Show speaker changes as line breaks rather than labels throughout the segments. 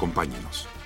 Acompáñenos.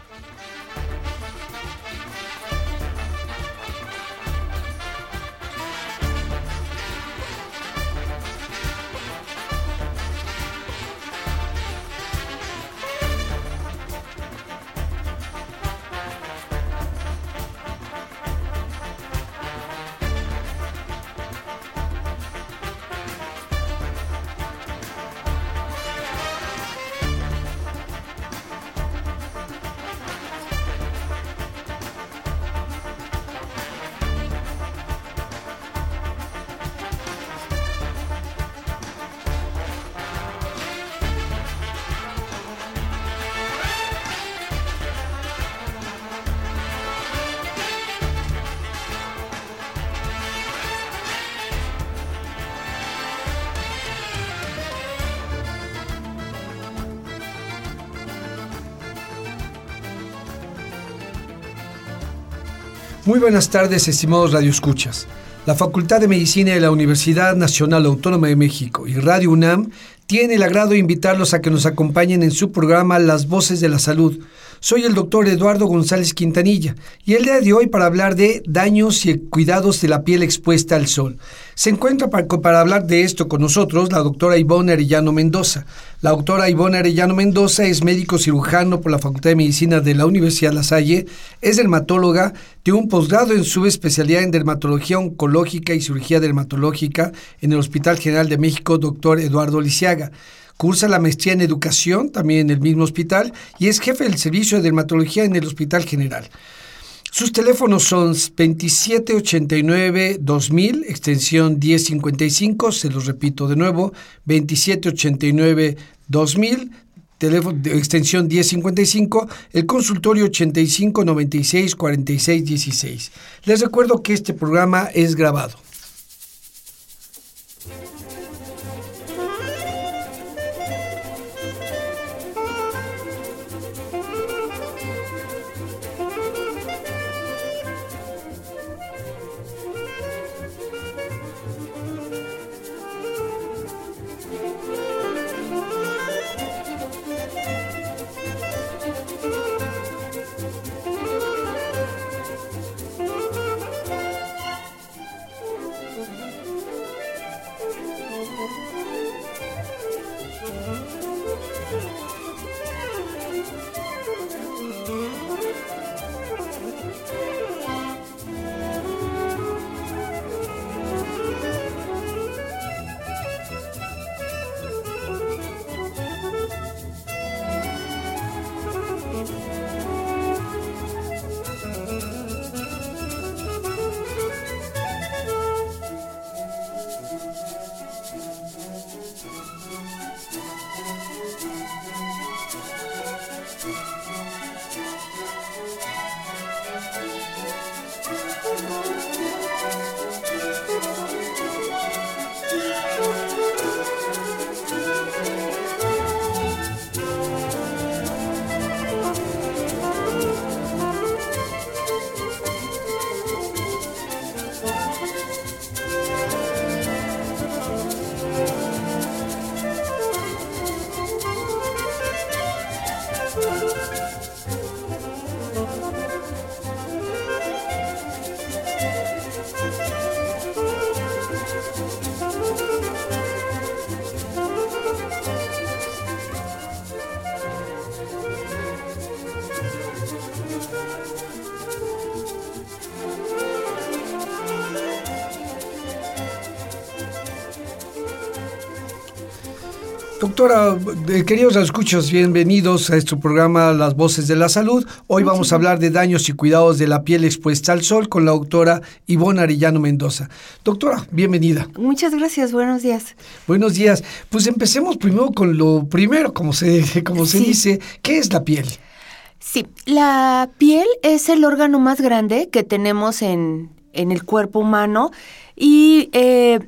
Muy buenas tardes, estimados radioescuchas. La Facultad de Medicina de la Universidad Nacional Autónoma de México y Radio UNAM tiene el agrado de invitarlos a que nos acompañen en su programa Las Voces de la Salud. Soy el doctor Eduardo González Quintanilla y el día de hoy para hablar de daños y cuidados de la piel expuesta al sol. Se encuentra para, para hablar de esto con nosotros la doctora Ivonne Arellano Mendoza. La doctora Ivonne Arellano Mendoza es médico cirujano por la Facultad de Medicina de la Universidad La Salle, es dermatóloga, tiene un posgrado en su especialidad en dermatología oncológica y cirugía dermatológica en el Hospital General de México, doctor Eduardo Lisiaga. Cursa la maestría en educación también en el mismo hospital y es jefe del servicio de dermatología en el Hospital General. Sus teléfonos son 2789-2000, extensión 1055, se los repito de nuevo, 2789-2000, teléfono extensión 1055, el consultorio 85 96 46 16. Les recuerdo que este programa es grabado. Doctora, eh, queridos escuchos, bienvenidos a este programa Las Voces de la Salud. Hoy vamos a hablar de daños y cuidados de la piel expuesta al sol con la doctora Ivonne Arellano Mendoza. Doctora, bienvenida.
Muchas gracias, buenos días.
Buenos días. Pues empecemos primero con lo primero, como se, como se dice, ¿qué es la piel?
Sí, la piel es el órgano más grande que tenemos en, en el cuerpo humano y eh,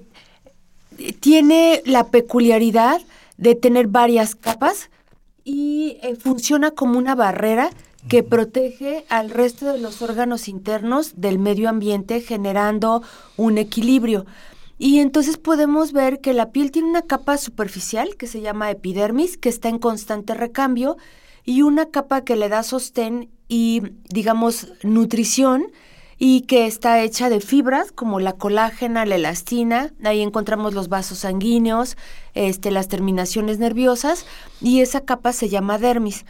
tiene la peculiaridad de tener varias capas y eh, funciona como una barrera que protege al resto de los órganos internos del medio ambiente generando un equilibrio. Y entonces podemos ver que la piel tiene una capa superficial que se llama epidermis, que está en constante recambio, y una capa que le da sostén y, digamos, nutrición, y que está hecha de fibras como la colágena, la elastina, ahí encontramos los vasos sanguíneos, este, las terminaciones nerviosas y esa capa se llama dermis.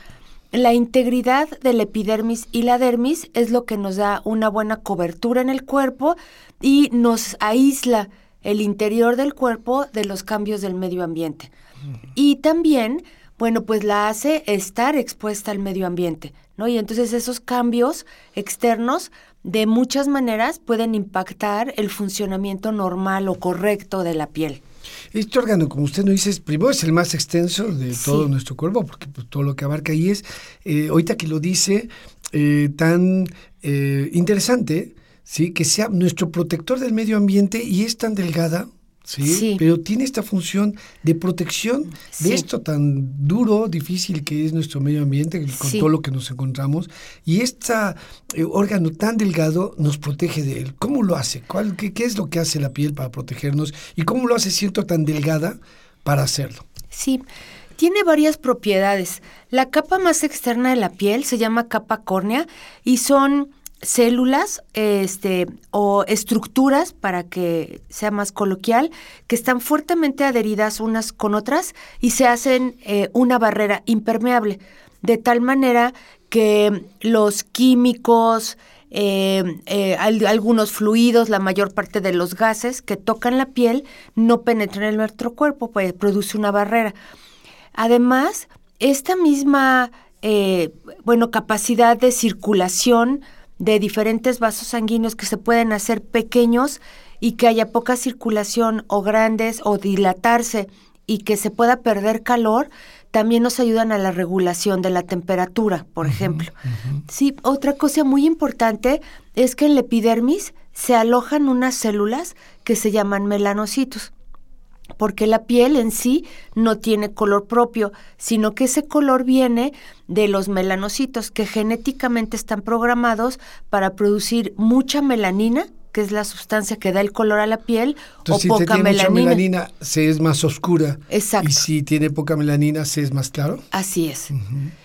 La integridad del epidermis y la dermis es lo que nos da una buena cobertura en el cuerpo y nos aísla el interior del cuerpo de los cambios del medio ambiente. Y también, bueno, pues la hace estar expuesta al medio ambiente, ¿no? Y entonces esos cambios externos de muchas maneras pueden impactar el funcionamiento normal o correcto de la piel.
Este órgano, como usted nos dice, primero es el más extenso de todo nuestro cuerpo, porque pues, todo lo que abarca ahí es, eh, ahorita que lo dice, eh, tan eh, interesante, ¿sí? que sea nuestro protector del medio ambiente y es tan delgada, ¿sí? Pero tiene esta función de protección de esto tan duro, difícil que es nuestro medio ambiente, con todo lo que nos encontramos. Y este órgano tan delgado nos protege de él. ¿Cómo lo hace? ¿Cuál, qué, es lo que hace la piel para protegernos? ¿Y cómo lo hace siento tan delgada para hacerlo?
Sí. Tiene varias propiedades. La capa más externa de la piel se llama capa córnea y son células este, o estructuras, para que sea más coloquial, que están fuertemente adheridas unas con otras y se hacen eh, una barrera impermeable, de tal manera que los químicos, eh, eh, algunos fluidos, la mayor parte de los gases que tocan la piel no penetran en nuestro cuerpo, pues produce una barrera. Además, esta misma bueno, capacidad de circulación de diferentes vasos sanguíneos que se pueden hacer pequeños y que haya poca circulación o grandes o dilatarse y que se pueda perder calor, también nos ayudan a la regulación de la temperatura, por ejemplo. Sí, otra cosa muy importante es que en la epidermis se alojan unas células que se llaman melanocitos porque la piel en sí no tiene color propio, sino que ese color viene de los melanocitos que genéticamente están programados para producir mucha melanina, que es la sustancia que da el color a la piel,
o
si poca
tiene Mucha melanina se es más oscura.
Exacto.
Y si tiene poca melanina se es más claro.
Así es.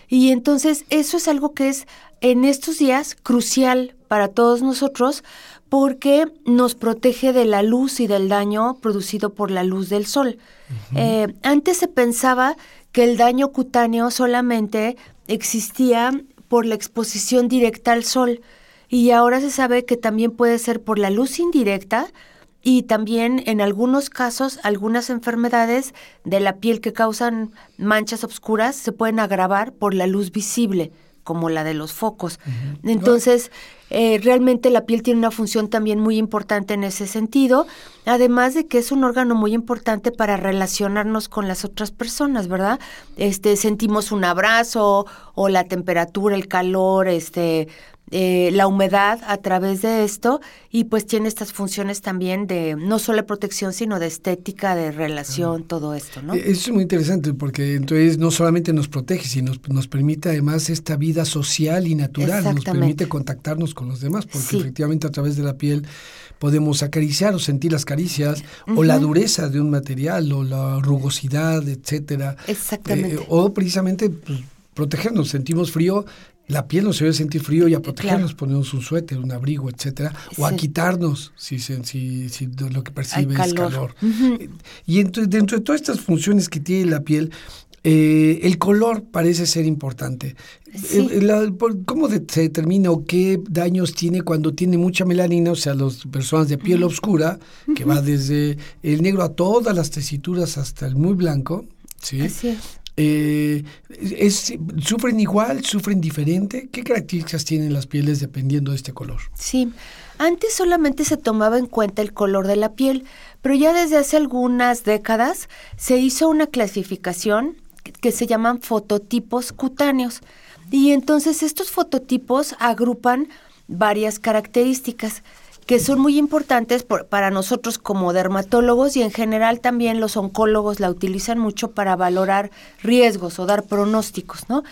Y entonces eso es algo que es en estos días crucial para todos nosotros porque nos protege de la luz y del daño producido por la luz del sol. Eh, antes se pensaba que el daño cutáneo solamente existía por la exposición directa al sol y ahora se sabe que también puede ser por la luz indirecta y también en algunos casos algunas enfermedades de la piel que causan manchas oscuras se pueden agravar por la luz visible como la de los focos. Entonces, eh, realmente la piel tiene una función también muy importante en ese sentido, además de que es un órgano muy importante para relacionarnos con las otras personas, ¿verdad? Este, sentimos un abrazo o la temperatura, el calor, este, eh, la humedad a través de esto y pues tiene estas funciones también de no solo de protección, sino de estética, de relación, todo esto, ¿no?
E-, eso es muy interesante porque entonces no solamente nos protege, sino nos, permite además esta vida social y natural, nos permite contactarnos con los demás, porque efectivamente a través de la piel podemos acariciar o sentir las caricias o la dureza de un material o la rugosidad, etcétera.
Exactamente.
Eh, o precisamente pues, protegernos, sentimos frío, la piel nos debe sentir frío y a protegernos ponemos un suéter, un abrigo, etcétera, o a quitarnos si, si, si, lo que percibe es calor. Y entonces, dentro de todas estas funciones que tiene la piel, eh, el color parece ser importante. Eh, ¿Cómo se determina o qué daños tiene cuando tiene mucha melanina? O sea, las personas de piel oscura, que va desde el negro a todas las tesituras hasta el muy blanco. ¿sí?
Así es.
Eh, es- ¿Sufren igual? ¿Sufren diferente? ¿Qué características tienen las pieles dependiendo de este color?
Sí, antes solamente se tomaba en cuenta el color de la piel, pero ya desde hace algunas décadas se hizo una clasificación que- que se llaman fototipos cutáneos. Y entonces estos fototipos agrupan varias características que son muy importantes por- para nosotros como dermatólogos y en general también los oncólogos la utilizan mucho para valorar riesgos o dar pronósticos, ¿no?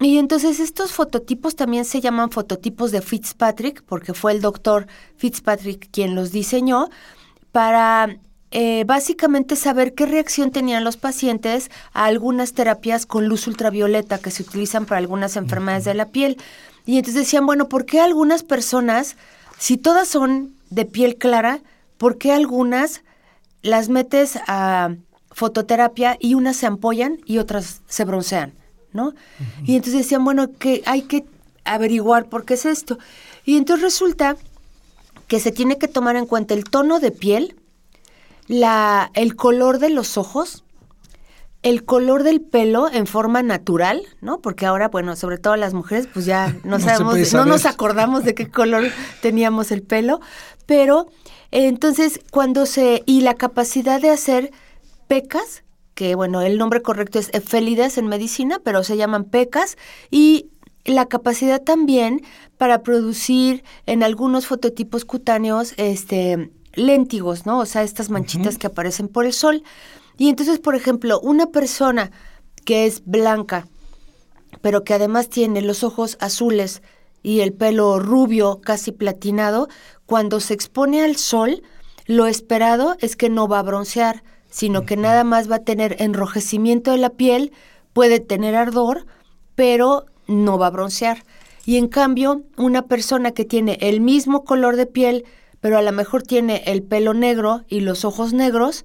Y entonces estos fototipos también se llaman fototipos de Fitzpatrick, porque fue el doctor Fitzpatrick quien los diseñó, para eh, básicamente saber qué reacción tenían los pacientes a algunas terapias con luz ultravioleta que se utilizan para algunas enfermedades de la piel. Y entonces decían, bueno, ¿por qué algunas personas, si todas son de piel clara, ¿por qué algunas las metes a fototerapia y unas se ampollan y otras se broncean, ¿no? Y entonces decían, bueno, que hay que averiguar por qué es esto. Y entonces resulta que se tiene que tomar en cuenta el tono de piel, la, el color de los ojos, el color del pelo en forma natural, ¿no? Porque ahora, bueno, sobre todo las mujeres, pues ya no, sabemos, no nos acordamos de qué color teníamos el pelo, pero eh, entonces cuando se y la capacidad de hacer pecas, que bueno, el nombre correcto es efélides en medicina, pero se llaman pecas y la capacidad también para producir en algunos fototipos cutáneos este léntigos, ¿no? O sea, estas manchitas que aparecen por el sol. Y entonces, por ejemplo, una persona que es blanca, pero que además tiene los ojos azules y el pelo rubio, casi platinado, cuando se expone al sol, lo esperado es que no va a broncear, sino que nada más va a tener enrojecimiento de la piel, puede tener ardor, pero no va a broncear. Y en cambio, una persona que tiene el mismo color de piel, pero a lo mejor tiene el pelo negro y los ojos negros,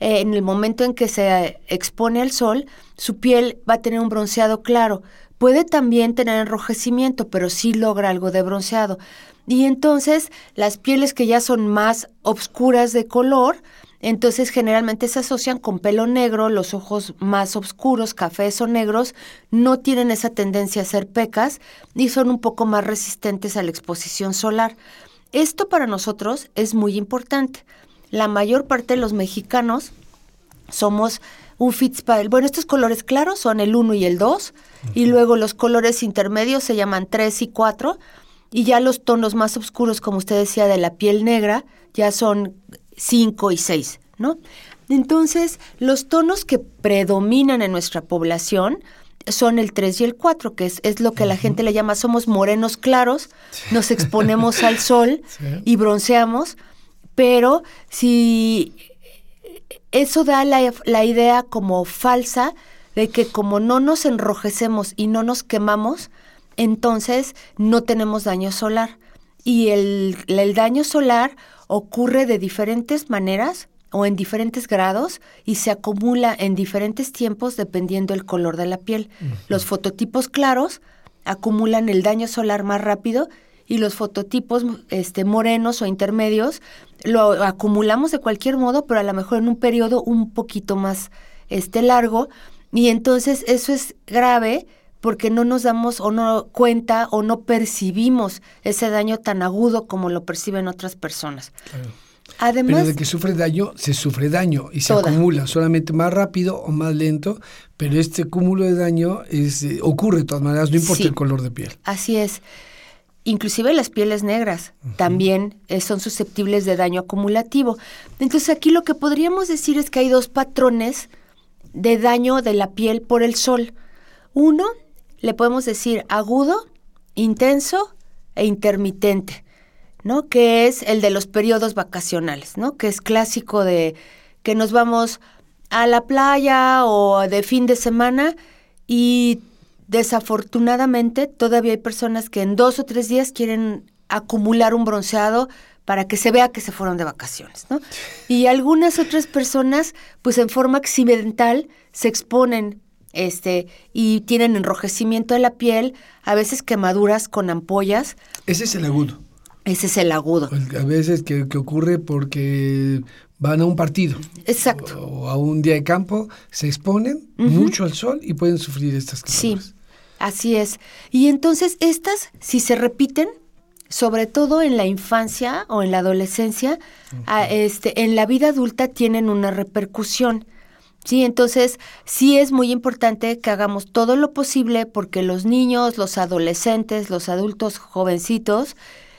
eh, en el momento en que se expone al sol, su piel va a tener un bronceado claro. Puede también tener enrojecimiento, pero sí logra algo de bronceado. Y entonces las pieles que ya son más oscuras de color, entonces generalmente se asocian con pelo negro, los ojos más oscuros, cafés o negros, no tienen esa tendencia a ser pecas y son un poco más resistentes a la exposición solar. Esto para nosotros es muy importante. La mayor parte de los mexicanos somos un Fitzpatrick. Bueno, estos colores claros son el 1 y el 2, y luego los colores intermedios se llaman 3 y 4, y ya los tonos más oscuros, como usted decía, de la piel negra, ya son 5 y 6, ¿no? Entonces, los tonos que predominan en nuestra población son el 3 y el 4, que es, es lo que la gente le llama, somos morenos claros, nos exponemos al sol
Sí.
y bronceamos, pero si eso da la, la idea como falsa de que como no nos enrojecemos y no nos quemamos, entonces no tenemos daño solar. Y el, el daño solar ocurre de diferentes maneras o en diferentes grados y se acumula en diferentes tiempos dependiendo del color de la piel. Los fototipos claros acumulan el daño solar más rápido y los fototipos este, morenos o intermedios lo acumulamos de cualquier modo, pero a lo mejor en un periodo un poquito más este, largo. Y entonces eso es grave porque no nos damos o no cuenta o no percibimos ese daño tan agudo como lo perciben otras personas.
Claro.
Además,
Pero de que sufre daño, se sufre daño y se
Toda.
acumula, solamente más rápido o más lento, pero este cúmulo de daño es, eh, ocurre de todas maneras, no importa
Sí.
el color de piel.
Así es. Inclusive las pieles negras también eh, son susceptibles de daño acumulativo. Entonces aquí lo que podríamos decir es que hay dos patrones de daño de la piel por el sol. Uno, le podemos decir agudo, intenso e intermitente, ¿no? Que es el de los periodos vacacionales, ¿no? Que es clásico de que nos vamos a la playa o de fin de semana y desafortunadamente todavía hay personas que en dos o tres días quieren acumular un bronceado para que se vea que se fueron de vacaciones, ¿no? Y algunas otras personas, pues en forma accidental, se exponen este y tienen enrojecimiento de la piel, a veces quemaduras con ampollas,
Ese es el agudo.
ese es el agudo.
El- A veces que, que ocurre porque van a un partido.
Exacto.
O a un día de campo, se exponen mucho al sol y pueden sufrir estas quemaduras.
Sí, así es. Y entonces estas, si se repiten, sobre todo en la infancia o en la adolescencia, a, este, en la vida adulta tienen una repercusión. Sí, entonces sí es muy importante que hagamos todo lo posible porque los niños, los adolescentes, los adultos jovencitos,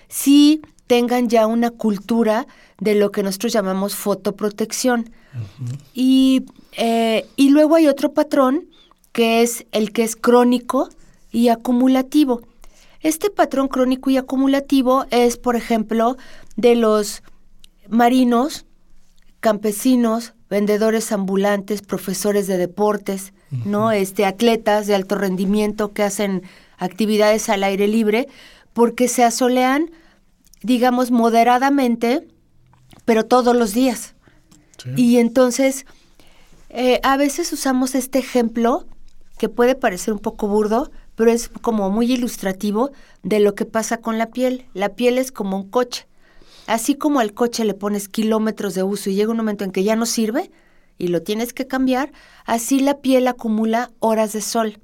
sí tengan ya una cultura de lo que nosotros llamamos fotoprotección. y, eh, y luego hay otro patrón que es el que es crónico y acumulativo. Este patrón crónico y acumulativo es, por ejemplo, de los marinos, campesinos, vendedores ambulantes, profesores de deportes, ¿no? Este atletas de alto rendimiento que hacen actividades al aire libre porque se asolean, digamos, moderadamente, pero todos los días. Y entonces, eh, a veces usamos este ejemplo que puede parecer un poco burdo, pero es como muy ilustrativo de lo que pasa con la piel. La piel es como un coche. Así como al coche le pones kilómetros de uso y llega un momento en que ya no sirve y lo tienes que cambiar, así la piel acumula horas de sol.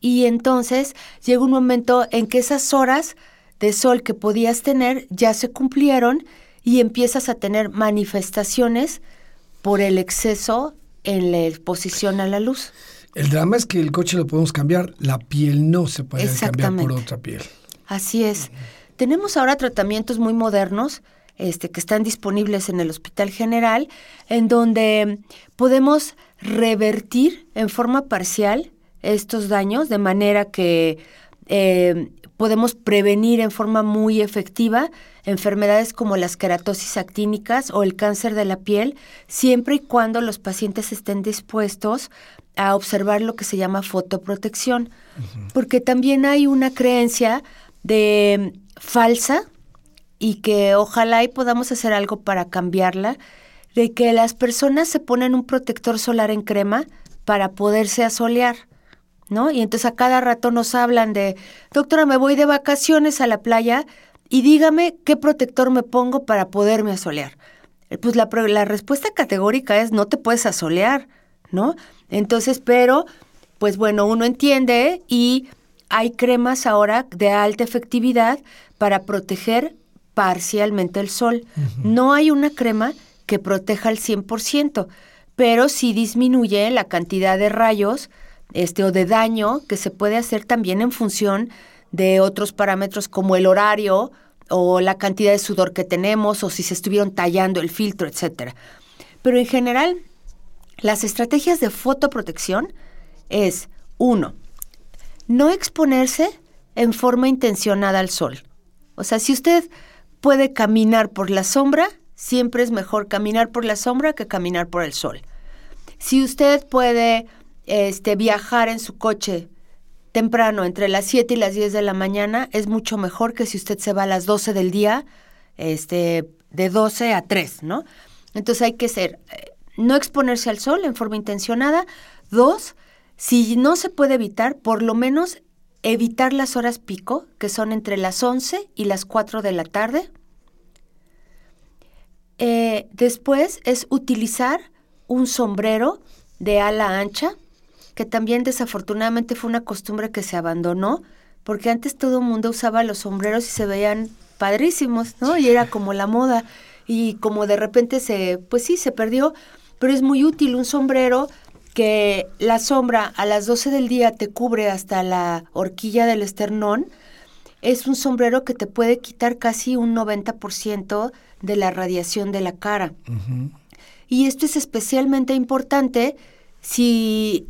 Y entonces llega un momento en que esas horas de sol que podías tener ya se cumplieron y empiezas a tener manifestaciones por el exceso en la exposición a la luz.
El drama es que el coche lo podemos cambiar, la piel no se puede cambiar por otra piel.
Así es. Tenemos ahora tratamientos muy modernos este, que están disponibles en el Hospital General, en donde podemos revertir en forma parcial estos daños de manera que eh, podemos prevenir en forma muy efectiva enfermedades como las queratosis actínicas o el cáncer de la piel, siempre y cuando los pacientes estén dispuestos a observar lo que se llama fotoprotección, porque también hay una creencia de falsa y que ojalá y podamos hacer algo para cambiarla, de que las personas se ponen un protector solar en crema para poderse asolear, ¿no? Y entonces a cada rato nos hablan de, doctora, me voy de vacaciones a la playa y dígame qué protector me pongo para poderme asolear. Pues la, la respuesta categórica es no te puedes asolear, ¿no? Entonces, pero, pues bueno, uno entiende y hay cremas ahora de alta efectividad para proteger parcialmente el sol. No hay una crema que proteja al 100%, pero sí disminuye la cantidad de rayos este, o de daño que se puede hacer también en función de otros parámetros como el horario o la cantidad de sudor que tenemos o si se estuvieron tallando el filtro, etcétera. Pero en general, las estrategias de fotoprotección es, uno, no exponerse en forma intencionada al sol. O sea, si usted puede caminar por la sombra, siempre es mejor caminar por la sombra que caminar por el sol. Si usted puede este, viajar en su coche temprano, entre las 7 y las 10 de la mañana, es mucho mejor que si usted se va a las 12 del día, este, de 12 a 3, ¿no? Entonces hay que ser eh, no exponerse al sol en forma intencionada. Dos, si no se puede evitar, por lo menos evitar las horas pico, que son entre las 11 y las 4 de la tarde. Eh, después es utilizar un sombrero de ala ancha, que también desafortunadamente fue una costumbre que se abandonó, porque antes todo el mundo usaba los sombreros y se veían padrísimos, ¿no? Y era como la moda. Y como de repente se, pues sí, se perdió pero es muy útil un sombrero que la sombra a las 12 del día te cubre hasta la horquilla del esternón. Es un sombrero que te puede quitar casi un 90% de la radiación de la cara. Y esto es especialmente importante si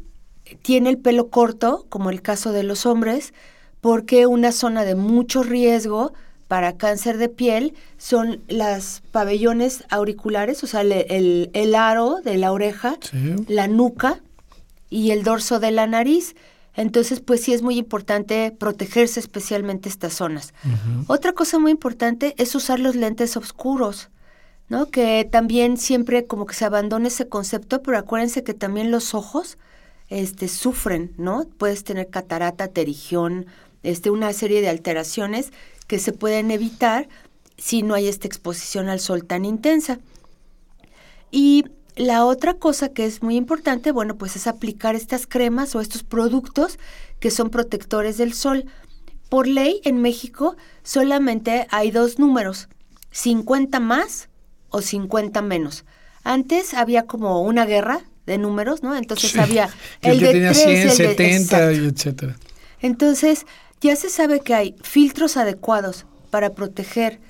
tiene el pelo corto, como el caso de los hombres, porque una zona de mucho riesgo para cáncer de piel son las pabellones auriculares, o sea, el, el, aro de la oreja, la nuca y el dorso de la nariz. Entonces, pues sí es muy importante protegerse especialmente estas zonas. Otra cosa muy importante es usar los lentes oscuros, ¿no? Que también siempre como que se abandona ese concepto, pero acuérdense que también los ojos este, sufren, ¿no? Puedes tener catarata, terigión, este, una serie de alteraciones que se pueden evitar si no hay esta exposición al sol tan intensa. Y la otra cosa que es muy importante, bueno, pues es aplicar estas cremas o estos productos que son protectores del sol. Por ley en México solamente hay dos números, 50 más o 50 menos. Antes había como una guerra de números, ¿no? Entonces había
el, que tenía 100, 70 y etcétera.
Entonces, ya se sabe que hay filtros adecuados para proteger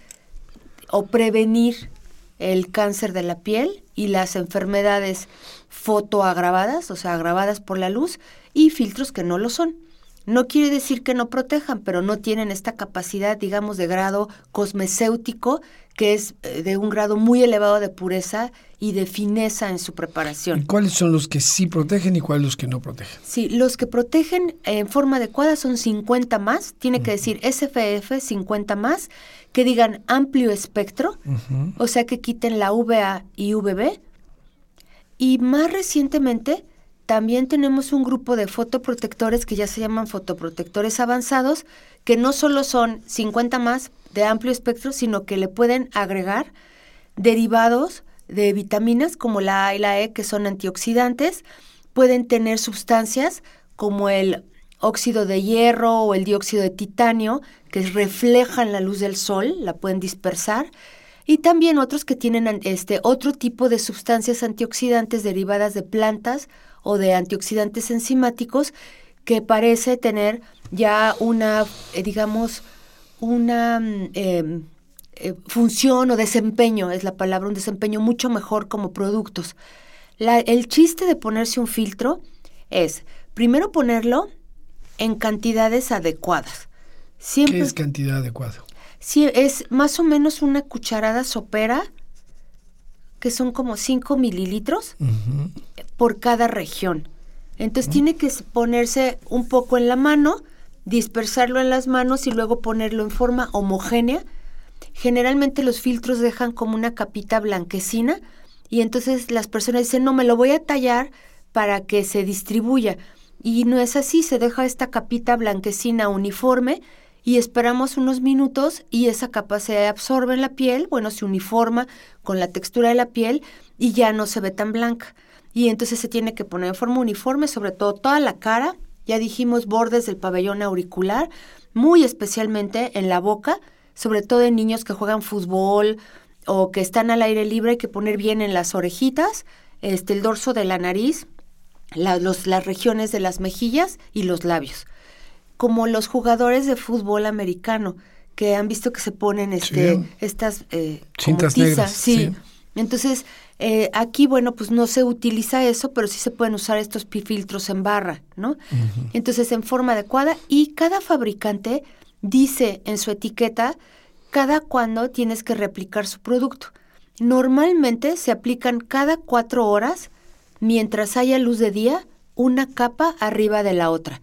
o prevenir el cáncer de la piel y las enfermedades fotoagravadas, o sea, agravadas por la luz, y filtros que no lo son. No quiere decir que no protejan, pero no tienen esta capacidad, digamos, de grado cosmecéutico, que es eh, de un grado muy elevado de pureza y de fineza en su preparación.
¿Cuáles son los que sí protegen y cuáles los que no protegen?
Sí, los que protegen en forma adecuada son 50 más, tiene que decir SFF 50 más, que digan amplio espectro, o sea que quiten la VA y VB. Y más recientemente, también tenemos un grupo de fotoprotectores que ya se llaman fotoprotectores avanzados, que no solo son 50 más de amplio espectro, sino que le pueden agregar derivados de vitaminas como la A y la E, que son antioxidantes, pueden tener sustancias como el óxido de hierro o el dióxido de titanio, que reflejan la luz del sol, la pueden dispersar, y también otros que tienen este otro tipo de sustancias antioxidantes derivadas de plantas o de antioxidantes enzimáticos que parece tener ya una, eh, digamos, una mm, em, eh, función o desempeño, es la palabra, un desempeño mucho mejor como productos. el chiste de ponerse un filtro es, primero ponerlo en cantidades adecuadas.
Siempre, ¿Qué es cantidad adecuada?
Sí, es más o menos una cucharada sopera, que son como 5 mililitros por cada región. Entonces tiene que ponerse un poco en la mano, dispersarlo en las manos y luego ponerlo en forma homogénea. Generalmente los filtros dejan como una capita blanquecina y entonces las personas dicen, no, me lo voy a tallar para que se distribuya. Y no es así, se deja esta capita blanquecina uniforme y esperamos unos minutos y esa capa se absorbe en la piel, bueno, se uniforma con la textura de la piel y ya no se ve tan blanca. Y entonces se tiene que poner en forma uniforme, sobre todo toda la cara, ya dijimos bordes del pabellón auricular, muy especialmente en la boca, sobre todo en niños que juegan fútbol o que están al aire libre, hay que poner bien en las orejitas, este, el dorso de la nariz, los, las regiones de las mejillas y los labios como los jugadores de fútbol americano que han visto que se ponen este estas eh,
cintas negras.
Sí. Entonces eh, aquí bueno pues no se utiliza eso, pero sí se pueden usar estos filtros en barra, ¿no? Entonces en forma adecuada y cada fabricante dice en su etiqueta cada cuándo tienes que replicar su producto. Normalmente se aplican cada cuatro horas mientras haya luz de día una capa arriba de la otra.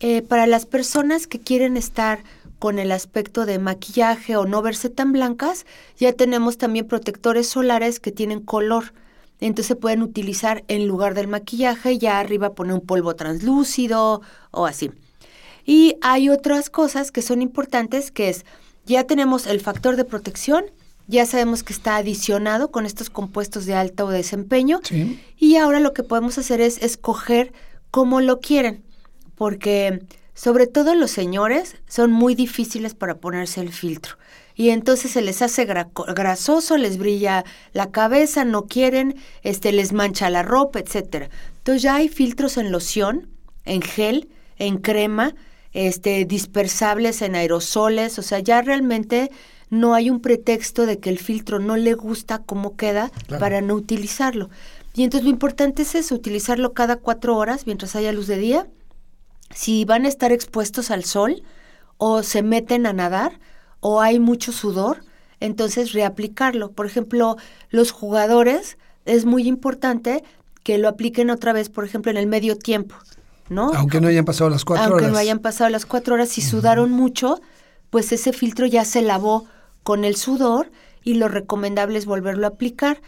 Eh, para las personas que quieren estar con el aspecto de maquillaje o no verse tan blancas, ya tenemos también protectores solares que tienen color. Entonces se pueden utilizar en lugar del maquillaje, ya arriba poner un polvo translúcido o así. Y hay otras cosas que son importantes, que es, ya tenemos el factor de protección, ya sabemos que está adicionado con estos compuestos de alto desempeño, y ahora lo que podemos hacer es escoger cómo lo quieren porque sobre todo los señores son muy difíciles para ponerse el filtro. Y entonces se les hace grasoso, les brilla la cabeza, no quieren, este, les mancha la ropa, etcétera. Entonces ya hay filtros en loción, en gel, en crema, este, dispersables en aerosoles, o sea, ya realmente no hay un pretexto de que el filtro no le gusta cómo queda para no utilizarlo. Y entonces lo importante es eso, utilizarlo cada cuatro horas mientras haya luz de día si van a estar expuestos al sol o se meten a nadar o hay mucho sudor, entonces reaplicarlo. Por ejemplo, los jugadores es muy importante que lo apliquen otra vez, por ejemplo, en el medio tiempo, ¿no?
Aunque no hayan pasado las cuatro
horas.
Aunque
no hayan pasado las cuatro horas, si sudaron mucho, pues ese filtro ya se lavó con el sudor y lo recomendable es volverlo a aplicar.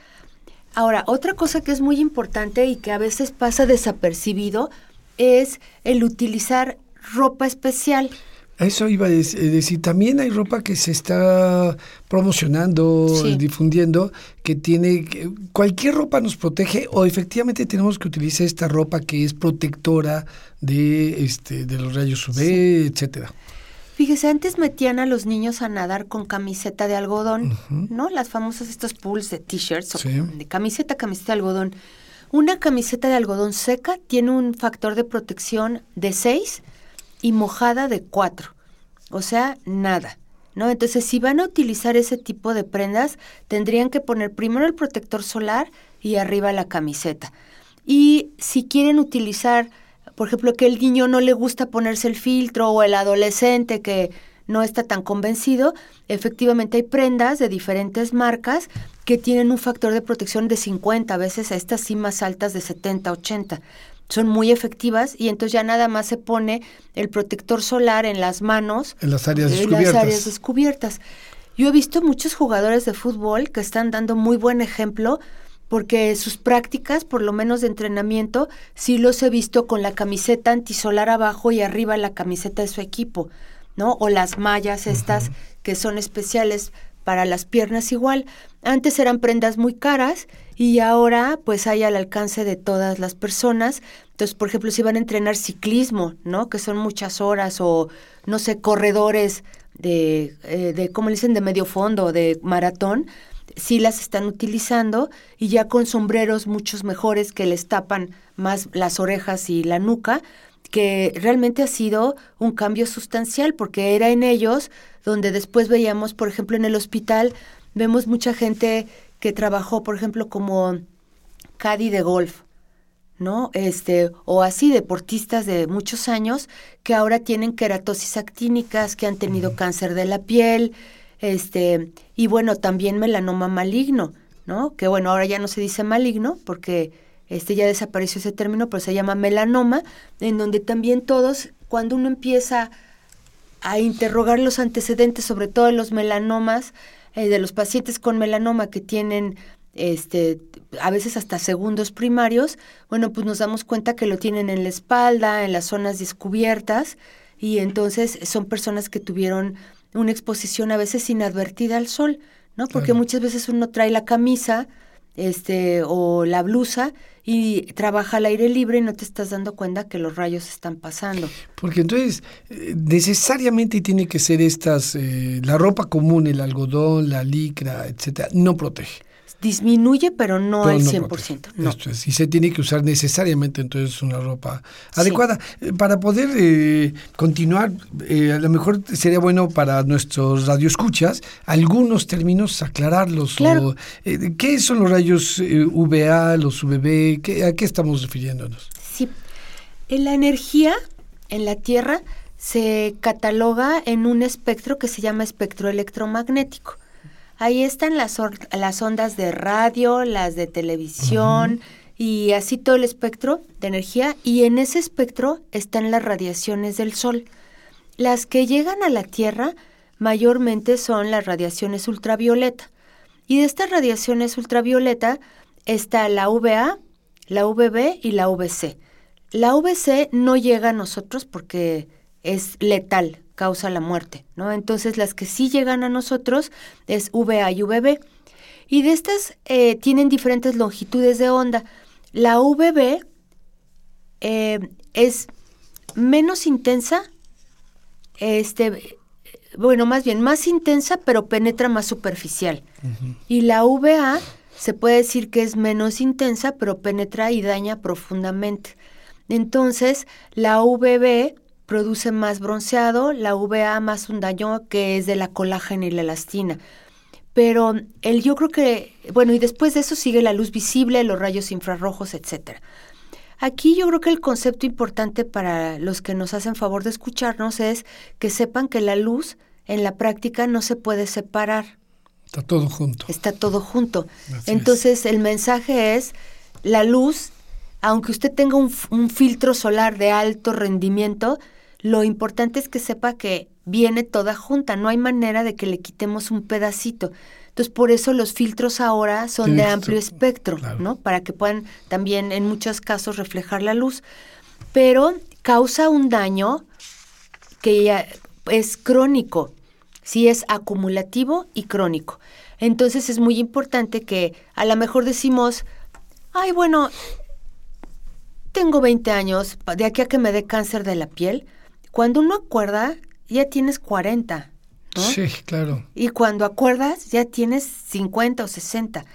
Ahora, otra cosa que es muy importante y que a veces pasa desapercibido es el utilizar ropa especial.
Eso iba a decir, también hay ropa que se está promocionando, difundiendo, que tiene, cualquier ropa nos protege o efectivamente tenemos que utilizar esta ropa que es protectora de, este, de los rayos UV, etcétera.
Fíjese, antes metían a los niños a nadar con camiseta de algodón, ¿no? Las famosas estos pools de t-shirts, de camiseta, camiseta de algodón. Una camiseta de algodón seca tiene un factor de protección de 6 y mojada de 4. O sea, nada. ¿No? Entonces, si van a utilizar ese tipo de prendas, tendrían que poner primero el protector solar y arriba la camiseta. Y si quieren utilizar, por ejemplo, que el niño no le gusta ponerse el filtro o el adolescente que no está tan convencido, efectivamente hay prendas de diferentes marcas que tienen un factor de protección de 50, a veces a estas sí más altas de 70, 80 son muy efectivas y entonces ya nada más se pone el protector solar en las manos.
En las áreas descubiertas.
En las áreas descubiertas. Yo he visto muchos jugadores de fútbol que están dando muy buen ejemplo porque sus prácticas, por lo menos de entrenamiento, sí los he visto con la camiseta antisolar abajo y arriba la camiseta de su equipo, ¿no? O las mallas estas que son especiales para las piernas igual. Antes eran prendas muy caras y ahora pues hay al alcance de todas las personas. Entonces, por ejemplo, si van a entrenar ciclismo, ¿no? Que son muchas horas o, no sé, corredores de, eh, de ¿cómo le dicen?, de medio fondo, de maratón, sí las están utilizando y ya con sombreros muchos mejores que les tapan más las orejas y la nuca, que realmente ha sido un cambio sustancial porque era en ellos donde después veíamos, por ejemplo, en el hospital, vemos mucha gente que trabajó, por ejemplo, como caddy de golf, ¿no? Este, o así, deportistas de muchos años que ahora tienen queratosis actínicas, que han tenido cáncer de la piel, este, y bueno, también melanoma maligno, ¿no? Que bueno, ahora ya no se dice maligno porque este ya desapareció ese término, pero se llama melanoma, en donde también todos, cuando uno empieza a interrogar los antecedentes, sobre todo los melanomas, eh, de los pacientes con melanoma que tienen este, a veces hasta segundos primarios, bueno, pues nos damos cuenta que lo tienen en la espalda, en las zonas descubiertas, y entonces son personas que tuvieron una exposición a veces inadvertida al sol, ¿no? Porque muchas veces uno trae la camisa, este, o la blusa, y trabaja al aire libre y no te estás dando cuenta que los rayos están pasando.
Porque entonces eh, necesariamente tiene que ser estas, eh, la ropa común, el algodón, la licra, etcétera, no protege
disminuye, pero no al 100%. No.
Esto es, y se tiene que usar necesariamente entonces una ropa adecuada. Eh, para poder eh, continuar, eh, a lo mejor sería bueno para nuestros radioescuchas algunos términos aclararlos. ¿Qué son los rayos UVA, los UVB? ¿A qué estamos refiriéndonos?
Sí. La energía en la Tierra se cataloga en un espectro que se llama espectro electromagnético. Ahí están las, las ondas de radio, las de televisión y así todo el espectro de energía y en ese espectro están las radiaciones del Sol. Las que llegan a la Tierra mayormente son las radiaciones ultravioleta. Y de estas radiaciones ultravioleta está la UVA, la UVB y la UVC. La UVC no llega a nosotros porque es letal, causa la muerte, ¿no? Entonces las que sí llegan a nosotros es VA y VB. Y de estas eh, tienen diferentes longitudes de onda. La VB eh, es menos intensa, este, bueno, más bien más intensa, pero penetra más superficial. Y la VA se puede decir que es menos intensa, pero penetra y daña profundamente. Entonces, la VB produce más bronceado, la UVA más un daño que es de la colágena y la elastina. Pero el, yo creo que, bueno, y después de eso sigue la luz visible, los rayos infrarrojos, etcétera. Aquí yo creo que el concepto importante para los que nos hacen favor de escucharnos es que sepan que la luz en la práctica no se puede separar.
Está todo junto.
Está todo junto. Entonces el mensaje es, la luz, aunque usted tenga un, un filtro solar de alto rendimiento, lo importante es que sepa que viene toda junta, no hay manera de que le quitemos un pedacito. Entonces, por eso los filtros ahora son de amplio espectro, ¿no? Para que puedan también en muchos casos reflejar la luz. Pero causa un daño que ya es crónico, sí es acumulativo y crónico. Entonces es muy importante que a lo mejor decimos, ay, bueno, tengo 20 años, de aquí a que me dé cáncer de la piel, cuando uno acuerda, ya tienes 40. ¿no?
Sí, claro.
Y cuando acuerdas, ya tienes 50 o 60.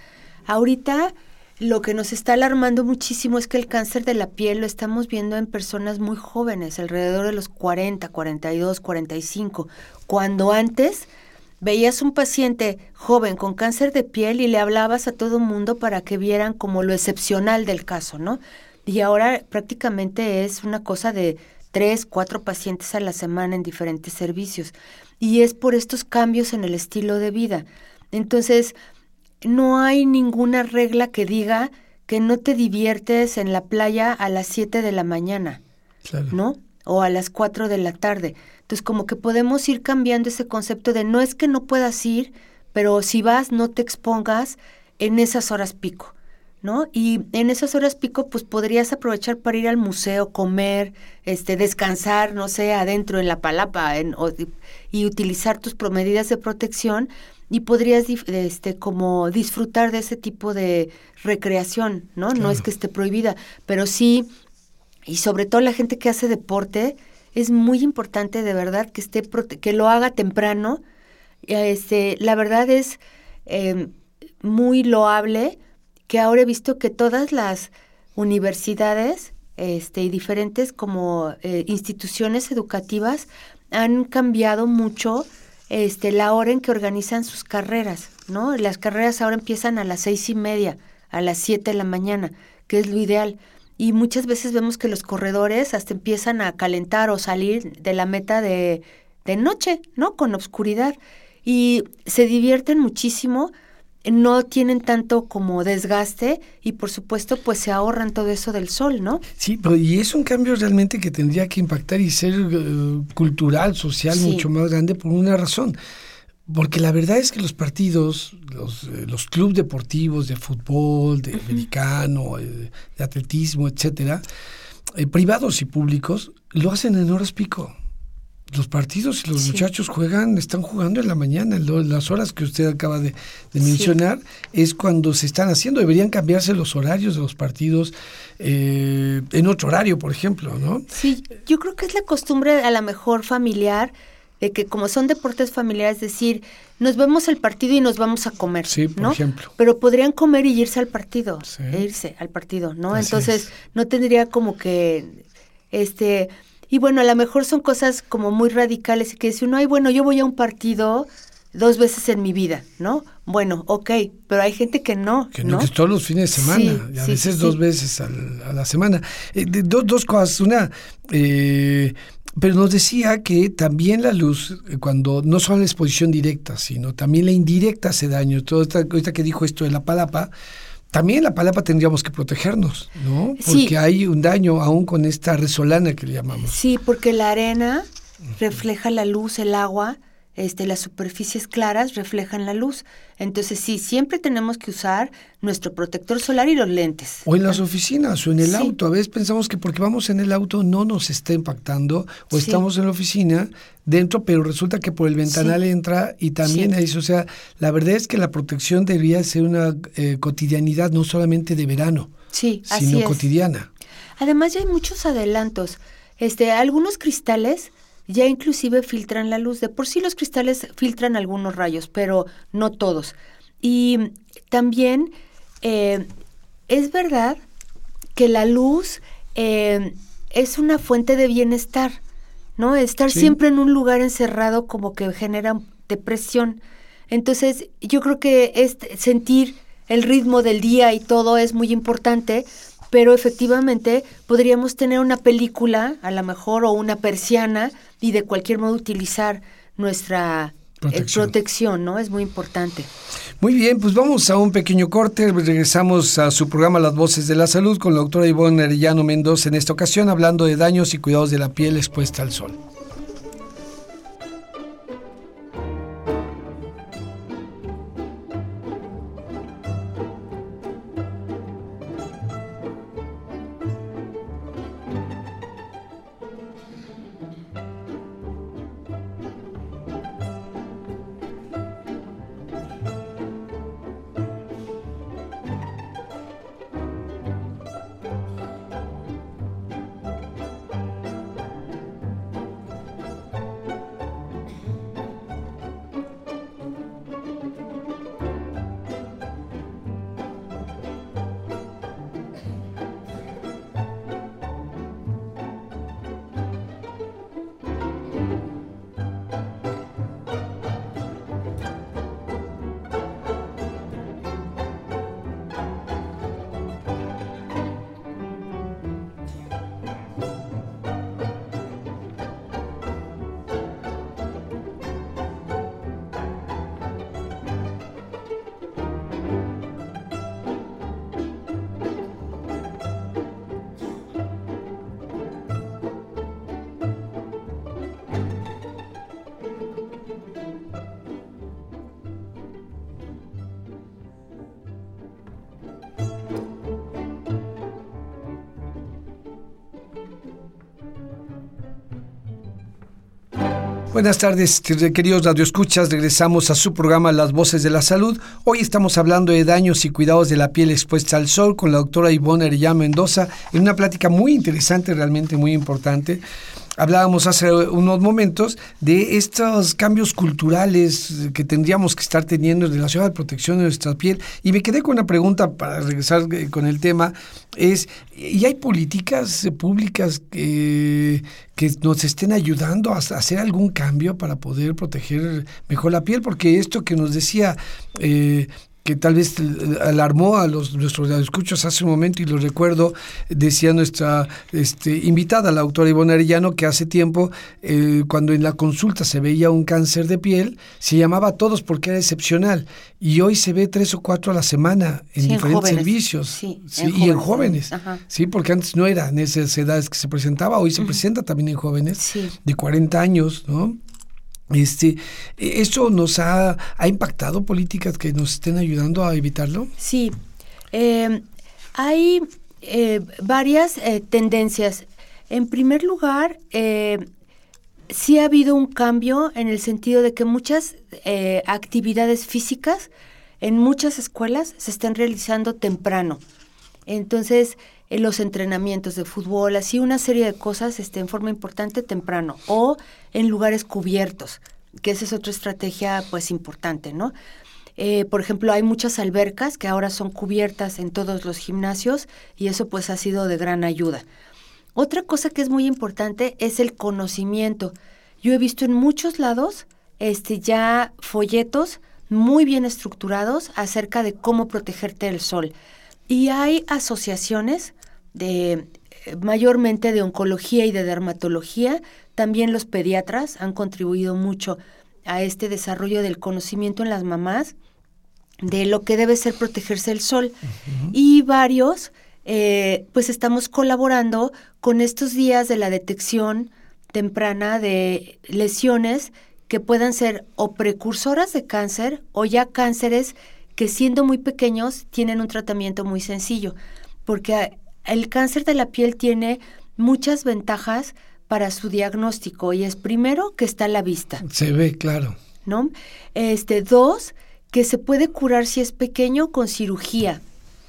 Ahorita lo que nos está alarmando muchísimo es que el cáncer de la piel lo estamos viendo en personas muy jóvenes, alrededor de los 40, 42, 45, cuando antes veías un paciente joven con cáncer de piel y le hablabas a todo mundo para que vieran como lo excepcional del caso, ¿no? Y ahora prácticamente es una cosa de tres, cuatro pacientes a la semana en diferentes servicios. Y es por estos cambios en el estilo de vida. Entonces, no hay ninguna regla que diga que no te diviertes en la playa a las 7 de la mañana,
Claro.
¿no? O a las 4 de la tarde. Entonces, como que podemos ir cambiando ese concepto de no es que no puedas ir, pero si vas, no te expongas en esas horas pico, ¿no? Y en esas horas pico, pues podrías aprovechar para ir al museo, comer, este, descansar, no sé, adentro en la palapa, en, o- y utilizar tus medidas de protección y podrías este como disfrutar de ese tipo de recreación, ¿no? No es que esté prohibida, pero sí y sobre todo la gente que hace deporte es muy importante de verdad que esté que lo haga temprano. Este, la verdad es eh, muy loable que ahora he visto que todas las universidades este, y diferentes como eh, instituciones educativas han cambiado mucho este, la hora en que organizan sus carreras, ¿no? Las carreras ahora empiezan a las seis y media, a las siete de la mañana, que es lo ideal. Y muchas veces vemos que los corredores hasta empiezan a calentar o salir de la meta de, de noche, ¿no? Con obscuridad. Y se divierten muchísimo, no tienen tanto como desgaste y por supuesto pues se ahorran todo eso del sol, ¿no?
Sí, pero y es un cambio realmente que tendría que impactar y ser eh, cultural, social,
Sí.
mucho más grande por una razón. Porque la verdad es que los partidos, los, eh, los clubes deportivos de fútbol, de americano, eh, de atletismo, etcétera, privados y públicos, lo hacen en horas pico. Los partidos y los
Sí.
muchachos juegan, están jugando en la mañana, en lo- las horas que usted acaba de, de
Sí.
mencionar, es cuando se están haciendo. Deberían cambiarse los horarios de los partidos eh, en otro horario, por ejemplo, ¿no?
Sí, yo creo que es la costumbre a la mejor familiar de que como son deportes familiares, decir, nos vemos el partido y nos vamos a comer,
Sí, por
¿no?
ejemplo.
Pero podrían comer y irse al partido,
Sí.
e irse al partido, ¿no?
Así
Entonces,
es.
no tendría como que, este, y bueno, a lo mejor son cosas como muy radicales y que dice uno, ay, bueno, yo voy a un partido dos veces en mi vida, ¿no? Bueno, ok, pero hay gente que no,
Que no,
¿no?
que todos los fines de semana,
Sí,
y a
sí,
veces
sí,
dos veces al- a la semana. Eh, de- do- dos cosas. Una, eh, pero nos decía que también la luz, eh, cuando no solo la exposición directa, sino también la indirecta hace daño. Todo esta, ahorita que dijo esto de la palapa, también la palapa tendríamos que protegernos, ¿no?
Sí.
Porque hay un daño aún con esta resolana que le llamamos.
Sí, porque la arena refleja la luz, el agua, este, las superficies claras reflejan la luz. Entonces sí, siempre tenemos que usar nuestro protector solar y los lentes.
O en las oficinas o en el
Sí.
auto. A veces pensamos que porque vamos en el auto no nos está impactando o
Sí.
estamos en la oficina dentro, pero resulta que por el ventanal
Sí.
entra y también ahí, o sea, la verdad es que la protección debería ser una eh, cotidianidad no solamente de verano,
así
sino
es.
cotidiana.
Además ya hay muchos adelantos. Este, algunos cristales ya inclusive filtran la luz. De por sí los cristales filtran algunos rayos, pero no todos. Y también eh, es verdad que la luz eh, es una fuente de bienestar, ¿no? Estar
Sí.
siempre en un lugar encerrado como que genera depresión. Entonces, yo creo que este, sentir el ritmo del día y todo es muy importante, pero efectivamente podríamos tener una película, a lo mejor, o una persiana, y de cualquier modo utilizar nuestra eh,
Protección.
protección, ¿no? Es muy importante.
Muy bien, pues vamos a un pequeño corte. Regresamos a su programa Las Voces de la Salud con la doctora Ivonne Arellano Mendoza en esta ocasión hablando de daños y cuidados de la piel expuesta al sol. Buenas tardes, queridos radioescuchas. Regresamos a su programa Las Voces de la Salud. Hoy estamos hablando de daños y cuidados de la piel expuesta al sol con la doctora Ivonne Arellá Mendoza en una plática muy interesante, realmente muy importante. Hablábamos hace unos momentos de estos cambios culturales que tendríamos que estar teniendo en relación a la protección de nuestra piel. Y me quedé con una pregunta para regresar eh, con el tema. Es, ¿y hay políticas públicas que, que nos estén ayudando a hacer algún cambio para poder proteger mejor la piel? Porque esto que nos decía eh, que tal vez alarmó a los, nuestros escuchos hace un momento y lo recuerdo, decía nuestra este, invitada, la doctora Ivonne Arellano, que hace tiempo, eh, cuando en la consulta se veía un cáncer de piel, se llamaba a todos porque era excepcional. Y hoy se ve tres o cuatro a la semana en diferentes servicios. Sí, y en jóvenes. Sí, porque antes no era en esas edades que se presentaba, hoy se presenta también en jóvenes de 40 años, ¿no? Este, ¿Eso nos ha, impactado políticas que nos estén ayudando a evitarlo?
Sí, em, hay eh, varias eh, tendencias. En primer lugar, eh, sí ha habido un cambio en el sentido de que muchas actividades físicas en muchas escuelas se están realizando temprano. Entonces, en los entrenamientos de fútbol, así una serie de cosas este, en forma importante temprano o en lugares cubiertos, que esa es otra estrategia pues importante, ¿no? Eh, por ejemplo, hay muchas albercas que ahora son cubiertas en todos los gimnasios y eso pues ha sido de gran ayuda. Otra cosa que es muy importante es el conocimiento. Yo he visto en muchos lados este, ya folletos muy bien estructurados acerca de cómo protegerte del sol. Y hay asociaciones de eh, mayormente de oncología y de dermatología. También los pediatras han contribuido mucho a este desarrollo del conocimiento en las mamás de lo que debe ser protegerse del sol. Y varios, eh, pues estamos colaborando con estos días de la detección temprana de lesiones que puedan ser o precursoras de cáncer o ya cánceres que siendo muy pequeños tienen un tratamiento muy sencillo, porque el cáncer de la piel tiene muchas ventajas para su diagnóstico y es primero que está a la vista.
Se ve, claro.
¿No? Este, dos, que se puede curar si es pequeño con cirugía,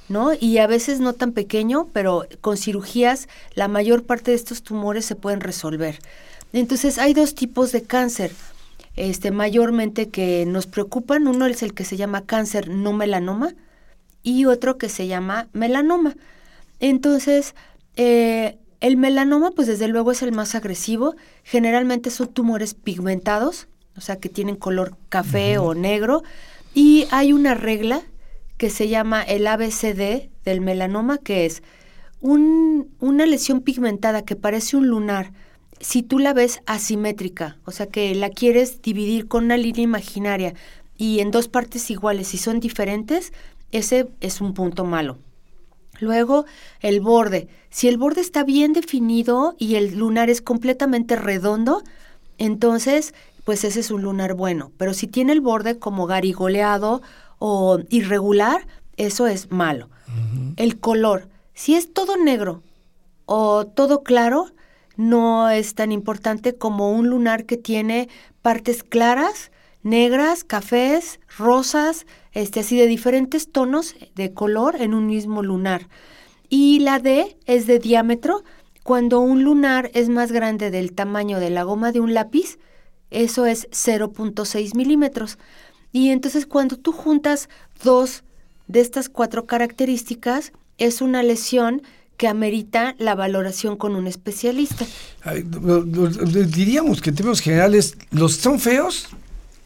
¿no? Y a veces no tan pequeño, pero con cirugías la mayor parte de estos tumores se pueden resolver. Entonces hay dos tipos de cáncer, este, mayormente que nos preocupan. Uno es el que se llama cáncer no melanoma y otro que se llama melanoma. Entonces, eh, el melanoma, pues desde luego es el más agresivo. Generalmente son tumores pigmentados, o sea, que tienen color café o negro. Y hay una regla que se llama el ABCD del melanoma, que es una lesión pigmentada que parece un lunar. Si tú la ves asimétrica, o sea, que la quieres dividir con una línea imaginaria y en dos partes iguales y son diferentes, ese es un punto malo. Luego, el borde. Si el borde está bien definido y el lunar es completamente redondo, entonces, pues ese es un lunar bueno. Pero si tiene el borde como garigoleado o irregular, eso es malo. El color. Si es todo negro o todo claro, no es tan importante como un lunar que tiene partes claras, negras, cafés, rosas, este, así de diferentes tonos de color en un mismo lunar. Y la D es de diámetro. Cuando un lunar es más grande del tamaño de la goma de un lápiz, eso es 0.6 milímetros. Y entonces cuando tú juntas dos de estas cuatro características, es una lesión que amerita la valoración con un especialista.
diríamos que en términos generales, los son feos,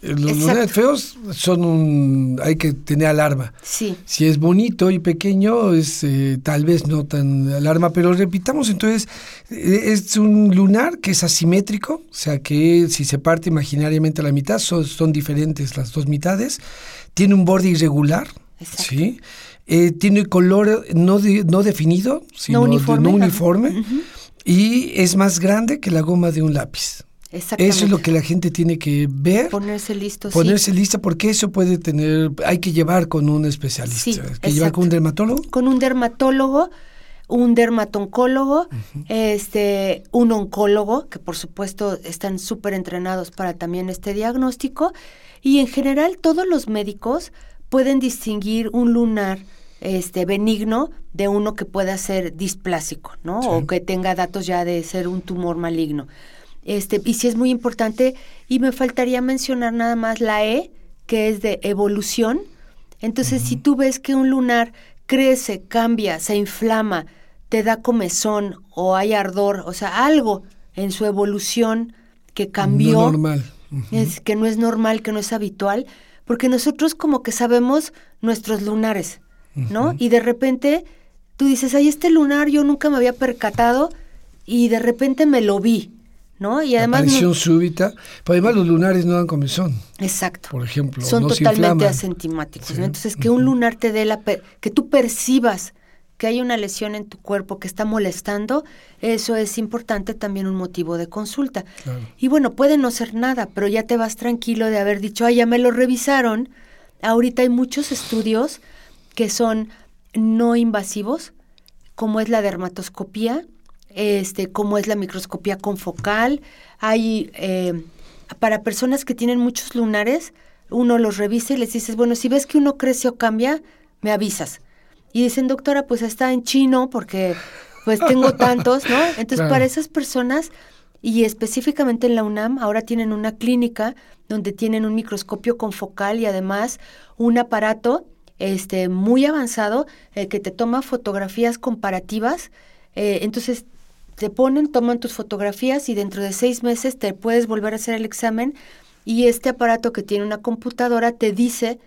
los lunares feos son un... hay que tener alarma.
Sí.
Si es bonito y pequeño, es eh, tal vez no tan alarma, pero repitamos entonces, eh, es un lunar que es asimétrico, o sea que si se parte imaginariamente a la mitad, son, son diferentes las dos mitades, tiene un borde irregular, ¿sí? Eh, tiene color no, no definido, sino no uniforme, no uniforme y es más grande que la goma de un lápiz. Eso es lo que la gente tiene que ver.
Ponerse listo.
Ponerse lista porque eso puede tener, hay que llevar con un especialista. Sí, que llevar con un dermatólogo.
Con un dermatólogo un dermatoncólogo, este, un oncólogo, que por supuesto están súper entrenados para también este diagnóstico, y en general todos los médicos pueden distinguir un lunar este benigno de uno que pueda ser displásico, ¿no? O que tenga datos ya de ser un tumor maligno. Este, y sí es muy importante, y me faltaría mencionar nada más la E, que es de evolución. Entonces, si tú ves que un lunar crece, cambia, se inflama, te da comezón o hay ardor, o sea, algo en su evolución que cambió.
No normal.
Es que no es normal, que no es habitual, porque nosotros como que sabemos nuestros lunares, ¿no? Y de repente tú dices, ay, este lunar yo nunca me había percatado y de repente me lo vi, ¿no? Y además...
Aparición súbita, pero además los lunares no dan comezón.
Exacto.
Por ejemplo.
Son
no se
totalmente.
Sí.
¿no? Entonces, que un lunar te dé la... per- que tú percibas que hay una lesión en tu cuerpo que está molestando, eso es importante también un motivo de consulta.
Claro.
Y bueno, puede no ser nada, pero ya te vas tranquilo de haber dicho, ay, ya me lo revisaron. Ahorita hay muchos estudios que son no invasivos, como es la dermatoscopía, este, como es la microscopía confocal. Hay eh, para personas que tienen muchos lunares, uno los revisa y les dices, bueno, si ves que uno crece o cambia, me avisas. Y dicen, doctora, pues está en chino porque pues tengo tantos, ¿no? Entonces,
Claro.
para esas personas, y específicamente en la UNAM, ahora tienen una clínica donde tienen un microscopio confocal y además un aparato este, muy avanzado eh, que te toma fotografías comparativas. Eh, entonces, te ponen, toman tus fotografías y dentro de seis meses te puedes volver a hacer el examen y este aparato que tiene una computadora te dice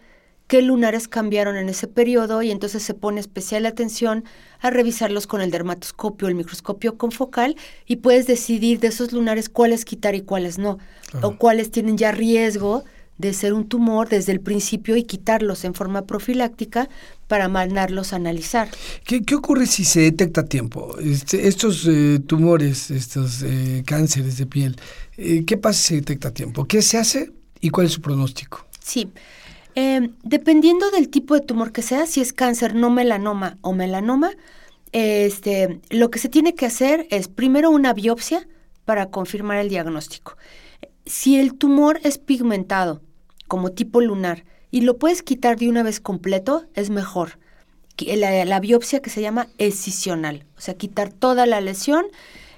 qué lunares cambiaron en ese periodo y entonces se pone especial atención a revisarlos con el dermatoscopio, el microscopio confocal y puedes decidir de esos lunares cuáles quitar y cuáles no, o cuáles tienen ya riesgo de ser un tumor desde el principio y quitarlos en forma profiláctica para mandarlos a analizar.
¿Qué, qué ocurre si se detecta a tiempo? Este, estos eh, tumores, estos eh, cánceres de piel, eh, ¿qué pasa si se detecta a tiempo? ¿Qué se hace y cuál es su pronóstico?
Sí. Dependiendo del tipo de tumor que sea, si es cáncer no melanoma o melanoma, este, lo que se tiene que hacer es primero una biopsia para confirmar el diagnóstico. Si el tumor es pigmentado, como tipo lunar, y lo puedes quitar de una vez completo, es mejor. La, la biopsia que se llama escisional, o sea, quitar toda la lesión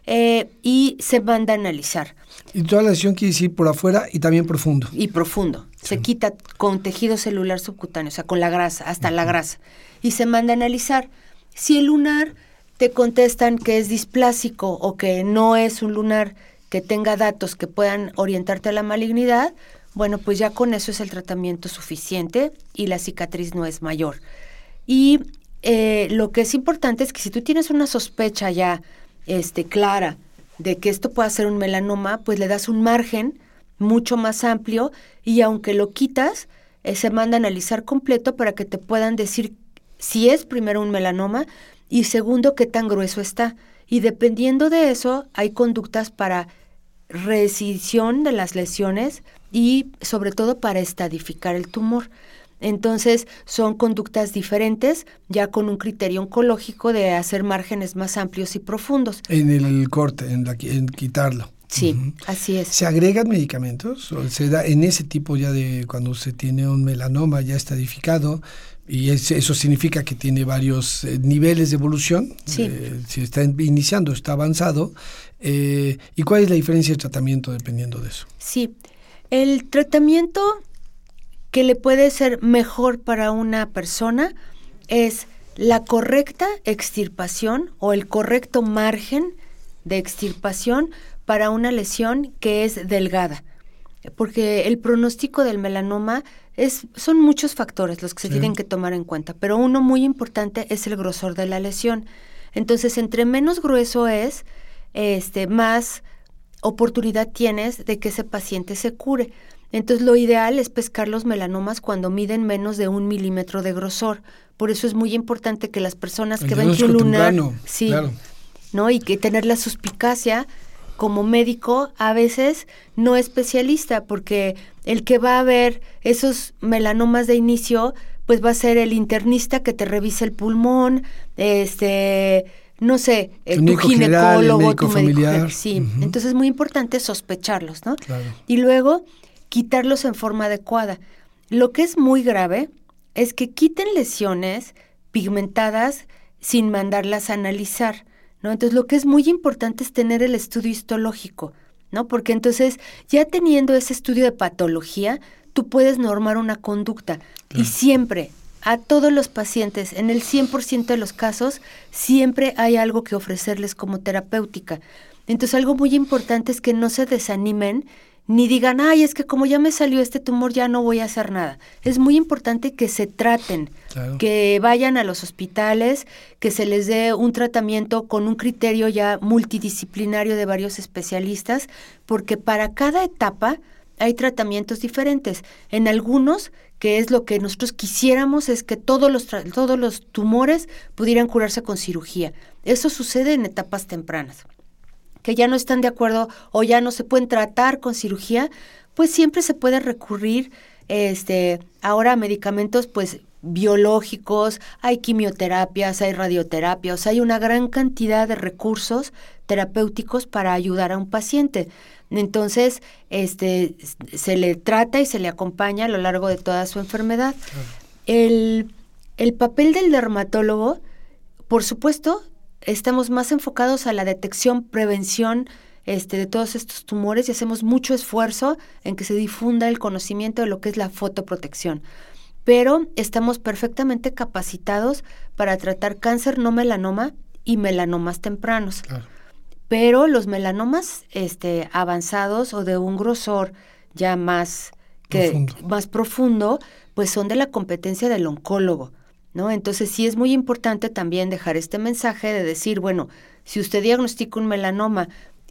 eh, y se manda a analizar.
Y toda la lesión quiere decir por afuera y también profundo.
y profundo. Se quita con tejido celular subcutáneo, o sea, con la grasa, hasta la grasa. Y se manda a analizar. Si el lunar te contestan que es displásico o que no es un lunar que tenga datos que puedan orientarte a la malignidad, bueno, pues ya con eso es el tratamiento suficiente y la cicatriz no es mayor. Y eh, lo que es importante es que si tú tienes una sospecha ya este, clara de que esto pueda ser un melanoma, pues le das un margen mucho más amplio y aunque lo quitas, eh, se manda a analizar completo para que te puedan decir si es primero un melanoma y segundo qué tan grueso está. Y dependiendo de eso, hay conductas para rescisión de las lesiones y sobre todo para estadificar el tumor. Entonces son conductas diferentes, ya con un criterio oncológico de hacer márgenes más amplios y profundos.
En el corte, en, la, en quitarlo.
Sí, así es.
¿Se agregan medicamentos? ¿O se da en ese tipo ya de cuando se tiene un melanoma ya estadificado? Y es- eso significa que tiene varios eh, niveles de evolución.
Sí.
Eh, si está iniciando, está avanzado. Eh, ¿Y cuál es la diferencia de tratamiento dependiendo de eso?
Sí, el tratamiento que le puede ser mejor para una persona es la correcta extirpación o el correcto margen de extirpación para una lesión que es delgada. Porque el pronóstico del melanoma es, son muchos factores los que se
Sí.
tienen que tomar en cuenta, pero uno muy importante es el grosor de la lesión. Entonces, entre menos grueso es, este, más oportunidad tienes de que ese paciente se cure. Entonces, lo ideal es pescar los melanomas cuando miden menos de un milímetro de grosor. Por eso es muy importante que las personas que ven que lunar,
temprano,
sí,
claro.
¿no? Y que tener la suspicacia como médico, a veces no especialista, porque el que va a ver esos melanomas de inicio, pues va a ser el internista que te revise el pulmón, este, no sé, eh,
Tu general,
ginecólogo, tu médico
familiar.
Sí, entonces es muy importante sospecharlos, ¿no?
Claro.
Y luego quitarlos en forma adecuada. Lo que es muy grave es que quiten lesiones pigmentadas sin mandarlas a analizar, ¿no? Entonces lo que es muy importante es tener el estudio histológico, ¿no? Porque entonces ya teniendo ese estudio de patología, tú puedes normar una conducta y siempre a todos los pacientes, en el 100% de los casos, siempre hay algo que ofrecerles como terapéutica. Entonces algo muy importante es que no se desanimen ni digan, ay, es que como ya me salió este tumor ya no voy a hacer nada. Es muy importante que se traten,
Claro.
que vayan a los hospitales, que se les dé un tratamiento con un criterio ya multidisciplinario de varios especialistas, porque para cada etapa hay tratamientos diferentes. En algunos, que es lo que nosotros quisiéramos, es que todos los, todos los tumores pudieran curarse con cirugía. Eso sucede en etapas tempranas que ya no están de acuerdo o ya no se pueden tratar con cirugía, pues siempre se puede recurrir este ahora a medicamentos pues biológicos, hay quimioterapias, hay radioterapias, hay una gran cantidad de recursos terapéuticos para ayudar a un paciente. Entonces, este se le trata y se le acompaña a lo largo de toda su enfermedad. El, el papel del dermatólogo, por supuesto, estamos más enfocados a la detección, prevención este, de todos estos tumores y hacemos mucho esfuerzo en que se difunda el conocimiento de lo que es la fotoprotección. Pero estamos perfectamente capacitados para tratar cáncer no melanoma y melanomas tempranos.
Claro.
Pero los melanomas este, avanzados o de un grosor ya más, que,
Profundo.
más profundo, pues son de la competencia del oncólogo. ¿no? Entonces sí es muy importante también dejar este mensaje de decir, bueno, si usted diagnostica un melanoma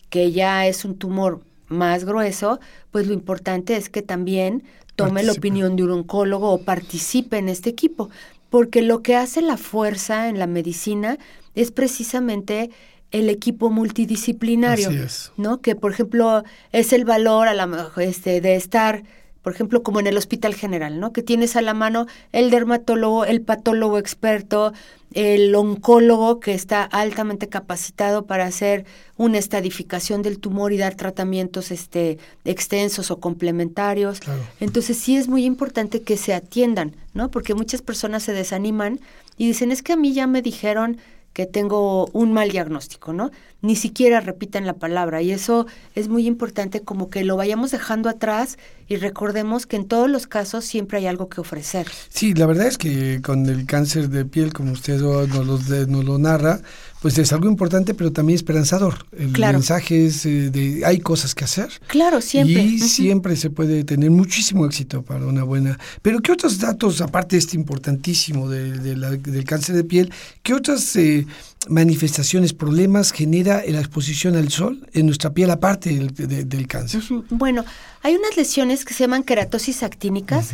que ya es un tumor más grueso, pues lo importante es que también tome la opinión de un oncólogo o participe en este equipo, porque lo que hace la fuerza en la medicina es precisamente el equipo multidisciplinario,
Así es.
¿no? Que por ejemplo es el valor a la este de estar por ejemplo, como en el Hospital General, ¿no? Que tienes a la mano el dermatólogo, el patólogo experto, el oncólogo que está altamente capacitado para hacer una estadificación del tumor y dar tratamientos este, extensos o complementarios.
Claro.
Entonces sí es muy importante que se atiendan, ¿no? Porque muchas personas se desaniman y dicen, es que a mí ya me dijeron que tengo un mal diagnóstico, ¿no? Ni siquiera repiten la palabra y eso es muy importante como que lo vayamos dejando atrás y recordemos que en todos los casos siempre hay algo que ofrecer.
Sí, la verdad es que con el cáncer de piel, como usted nos nos lo narra, pues es algo importante, pero también esperanzador. El
Claro.
mensaje es eh, de hay cosas que hacer.
Claro, siempre.
Y siempre se puede tener muchísimo éxito para una buena. Pero ¿qué otros datos, aparte de este importantísimo de, de la- del cáncer de piel, qué otras eh, manifestaciones, problemas genera la exposición al sol en nuestra piel aparte del, de- del cáncer?
Bueno, hay unas lesiones que se llaman queratosis actínicas,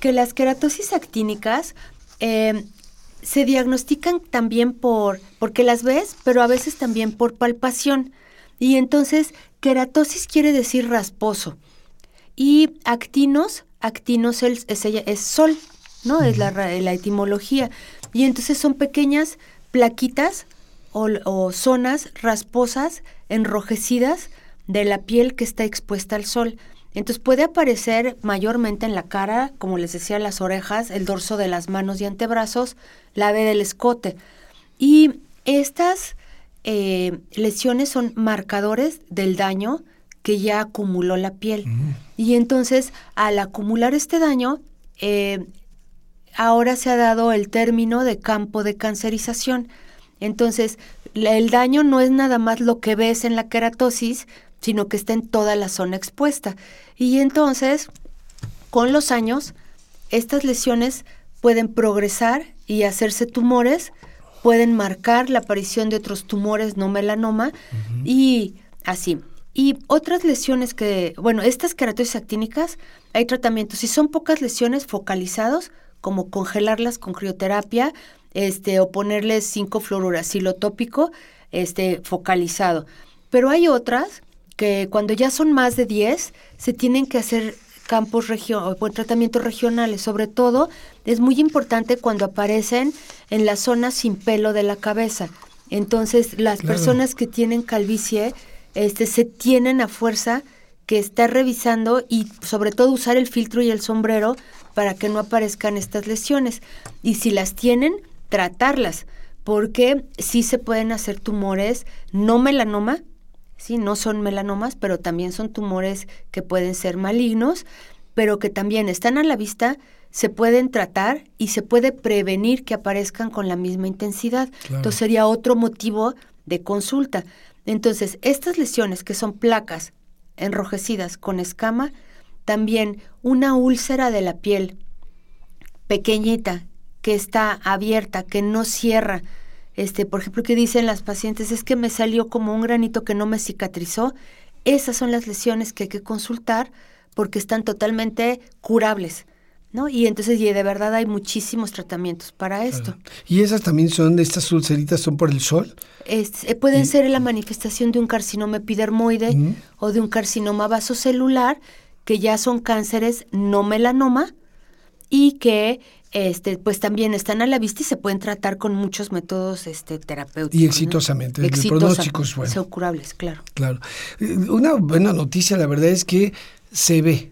que las queratosis actínicas eh, se diagnostican también por, porque las ves, pero a veces también por palpación. Y entonces, queratosis quiere decir rasposo. Y actinos, actinos es, es, es sol, ¿no? Es la, la etimología. Y entonces son pequeñas plaquitas o, o zonas rasposas, enrojecidas de la piel que está expuesta al sol. Entonces puede aparecer mayormente en la cara, como les decía, las orejas, el dorso de las manos y antebrazos, la B del escote. Y estas eh, lesiones son marcadores del daño que ya acumuló la piel. Y entonces, al acumular este daño, eh, ahora se ha dado el término de campo de cancerización. Entonces, el daño no es nada más lo que ves en la queratosis, sino que está en toda la zona expuesta. Y entonces, con los años, estas lesiones pueden progresar y hacerse tumores, pueden marcar la aparición de otros tumores no melanoma y así. Y otras lesiones que, bueno, estas queratosis actínicas, hay tratamientos. Si son pocas lesiones focalizados, como congelarlas con crioterapia, este, o ponerles 5 fluoruracilo tópico, este, focalizado. Pero hay otras que cuando ya son más de 10, se tienen que hacer campos regio o tratamientos regionales. Sobre todo, es muy importante cuando aparecen en la zona sin pelo de la cabeza. Entonces, las personas que tienen calvicie este, se tienen a fuerza que estar revisando y sobre todo usar el filtro y el sombrero para que no aparezcan estas lesiones. Y si las tienen, tratarlas, porque sí se pueden hacer tumores no melanoma, sí, no son melanomas, pero también son tumores que pueden ser malignos, pero que también están a la vista, se pueden tratar y se puede prevenir que aparezcan con la misma intensidad. Entonces sería otro motivo de consulta. Entonces, estas lesiones que son placas enrojecidas con escama, también una úlcera de la piel pequeñita que está abierta, que no cierra, este, por ejemplo, que dicen las pacientes, es que me salió como un granito que no me cicatrizó, esas son las lesiones que hay que consultar porque están totalmente curables. ¿No? Y entonces, y de verdad hay muchísimos tratamientos para esto.
¿Y esas también son, estas ulceritas son por el sol?
Eh, pueden ser la manifestación de un carcinoma epidermoide o de un carcinoma vasocelular, que ya son cánceres no melanoma y que este, pues también están a la vista y se pueden tratar con muchos métodos este, terapéuticos.
Y exitosamente, el pronóstico es bueno.
Son curables, claro.
Claro. Eh, una buena noticia, la verdad, es que se ve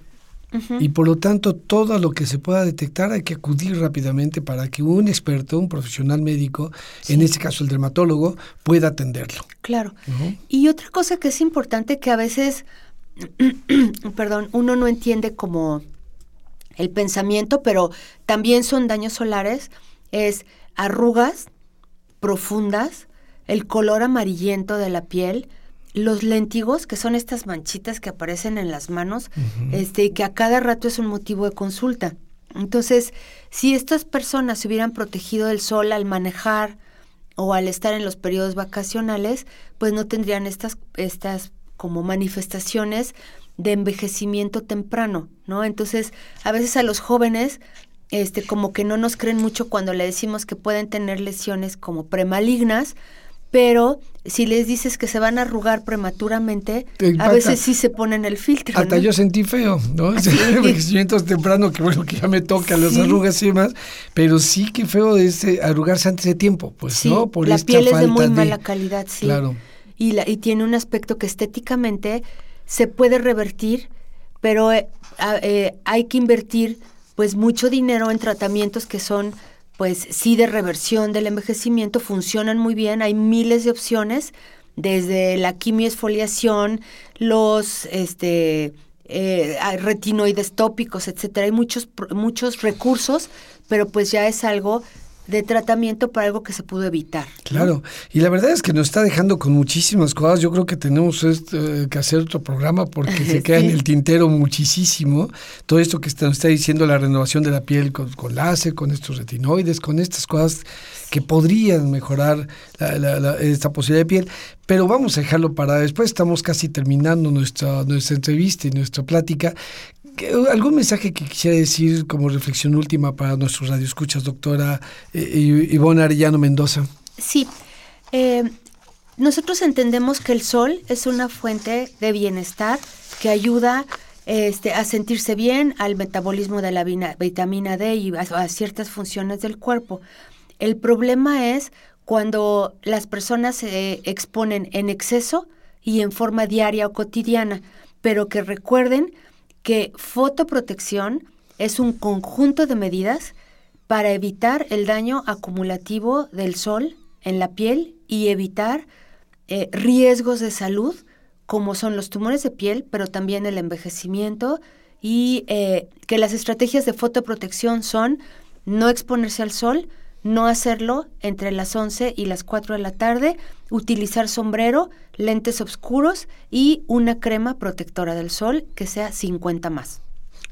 y por lo tanto, todo lo que se pueda detectar hay que acudir rápidamente para que un experto, un profesional médico, en este caso el dermatólogo, pueda atenderlo.
Claro. Y otra cosa que es importante que a veces, perdón, uno no entiende como el pensamiento, pero también son daños solares, es arrugas profundas, el color amarillento de la piel, los lentigos, que son estas manchitas que aparecen en las manos, este, que a cada rato es un motivo de consulta. Entonces, si estas personas se hubieran protegido del sol al manejar o al estar en los periodos vacacionales, pues no tendrían estas, estas como manifestaciones de envejecimiento temprano, ¿no? Entonces, a veces a los jóvenes, este, como que no nos creen mucho cuando le decimos que pueden tener lesiones como premalignas, pero si les dices que se van a arrugar prematuramente, a veces sí se ponen el filtro.
Hasta yo sentí feo, ¿no? Envejecimientos temprano, que bueno, que ya me toca las arrugas y más, pero sí que feo es arrugarse antes de tiempo, pues, ¿no?
Por la piel es de muy mala calidad, sí. Claro. Y, la, y tiene un aspecto que estéticamente se puede revertir, pero eh, eh, hay que invertir pues mucho dinero en tratamientos que son pues sí de reversión del envejecimiento funcionan muy bien, hay miles de opciones, desde la quimioesfoliación, los este eh, retinoides tópicos, etcétera, hay muchos muchos recursos, pero pues ya es algo de tratamiento para algo que se pudo evitar.
Claro, y la verdad es que nos está dejando con muchísimas cosas. Yo creo que tenemos este, que hacer otro programa porque se queda en el tintero muchísimo. Todo esto que nos está diciendo la renovación de la piel con, con láser, con estos retinoides, con estas cosas que podrían mejorar esta posibilidad de piel. Pero vamos a dejarlo para después. Estamos casi terminando nuestra, nuestra entrevista y nuestra plática. ¿Algún mensaje que quisiera decir como reflexión última para nuestros radioescuchas, doctora eh, Ivonne Arellano Mendoza?
Sí. Eh, nosotros entendemos que el sol es una fuente de bienestar que ayuda este, a sentirse bien, al metabolismo de la vitamina D y a, ciertas funciones del cuerpo. El problema es cuando las personas se exponen en exceso y en forma diaria o cotidiana, pero que recuerden que fotoprotección es un conjunto de medidas para evitar el daño acumulativo del sol en la piel y evitar eh, riesgos de salud como son los tumores de piel, pero también el envejecimiento y eh, que las estrategias de fotoprotección son no exponerse al sol, no hacerlo entre las 11 y las 4 de la tarde, utilizar sombrero, lentes oscuros y una crema protectora del sol que sea 50 más.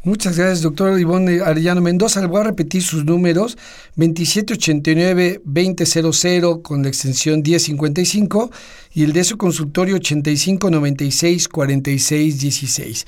Muchas gracias, doctor Ivonne Arellano Mendoza. Le voy a repetir sus números: 2789-2000 con la extensión 1055 y el de su consultorio 8596-4616.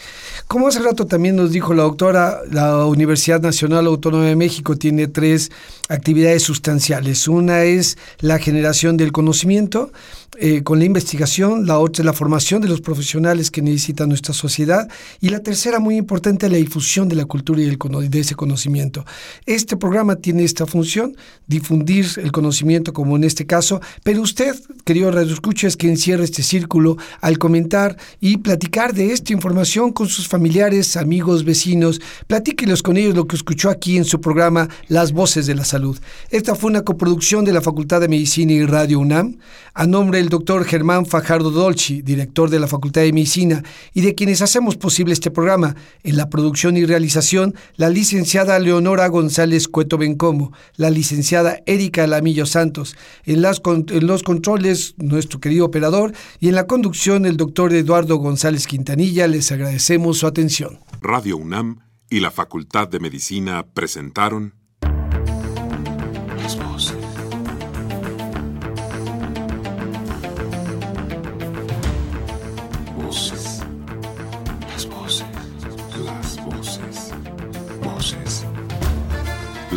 Como hace rato también nos dijo la doctora, la Universidad Nacional Autónoma de México tiene tres actividades sustanciales. Una es la generación del conocimiento eh, con la investigación, la otra es la formación de los profesionales que necesita nuestra sociedad y la tercera, muy importante, la difusión de la cultura y de ese conocimiento. Este programa tiene esta función, difundir el conocimiento como en este caso, pero usted, querido Radio Escucha, es quien cierra este círculo al comentar y platicar de esta información con sus familiares, amigos, vecinos. Platíquelos con ellos lo que escuchó aquí en su programa Las Voces de la Salud. Esta fue una coproducción de la Facultad de Medicina y Radio UNAM, a nombre del doctor Germán Fajardo Dolci, director de la Facultad de Medicina, y de quienes hacemos posible este programa. En la producción y realización, la licenciada Leonora González Cueto Bencomo, la licenciada Erika Lamillo Santos, en, en los controles, nuestro querido operador, y en la conducción, el doctor Eduardo González Quintanilla. Les agradecemos su atención.
Radio UNAM y la Facultad de Medicina presentaron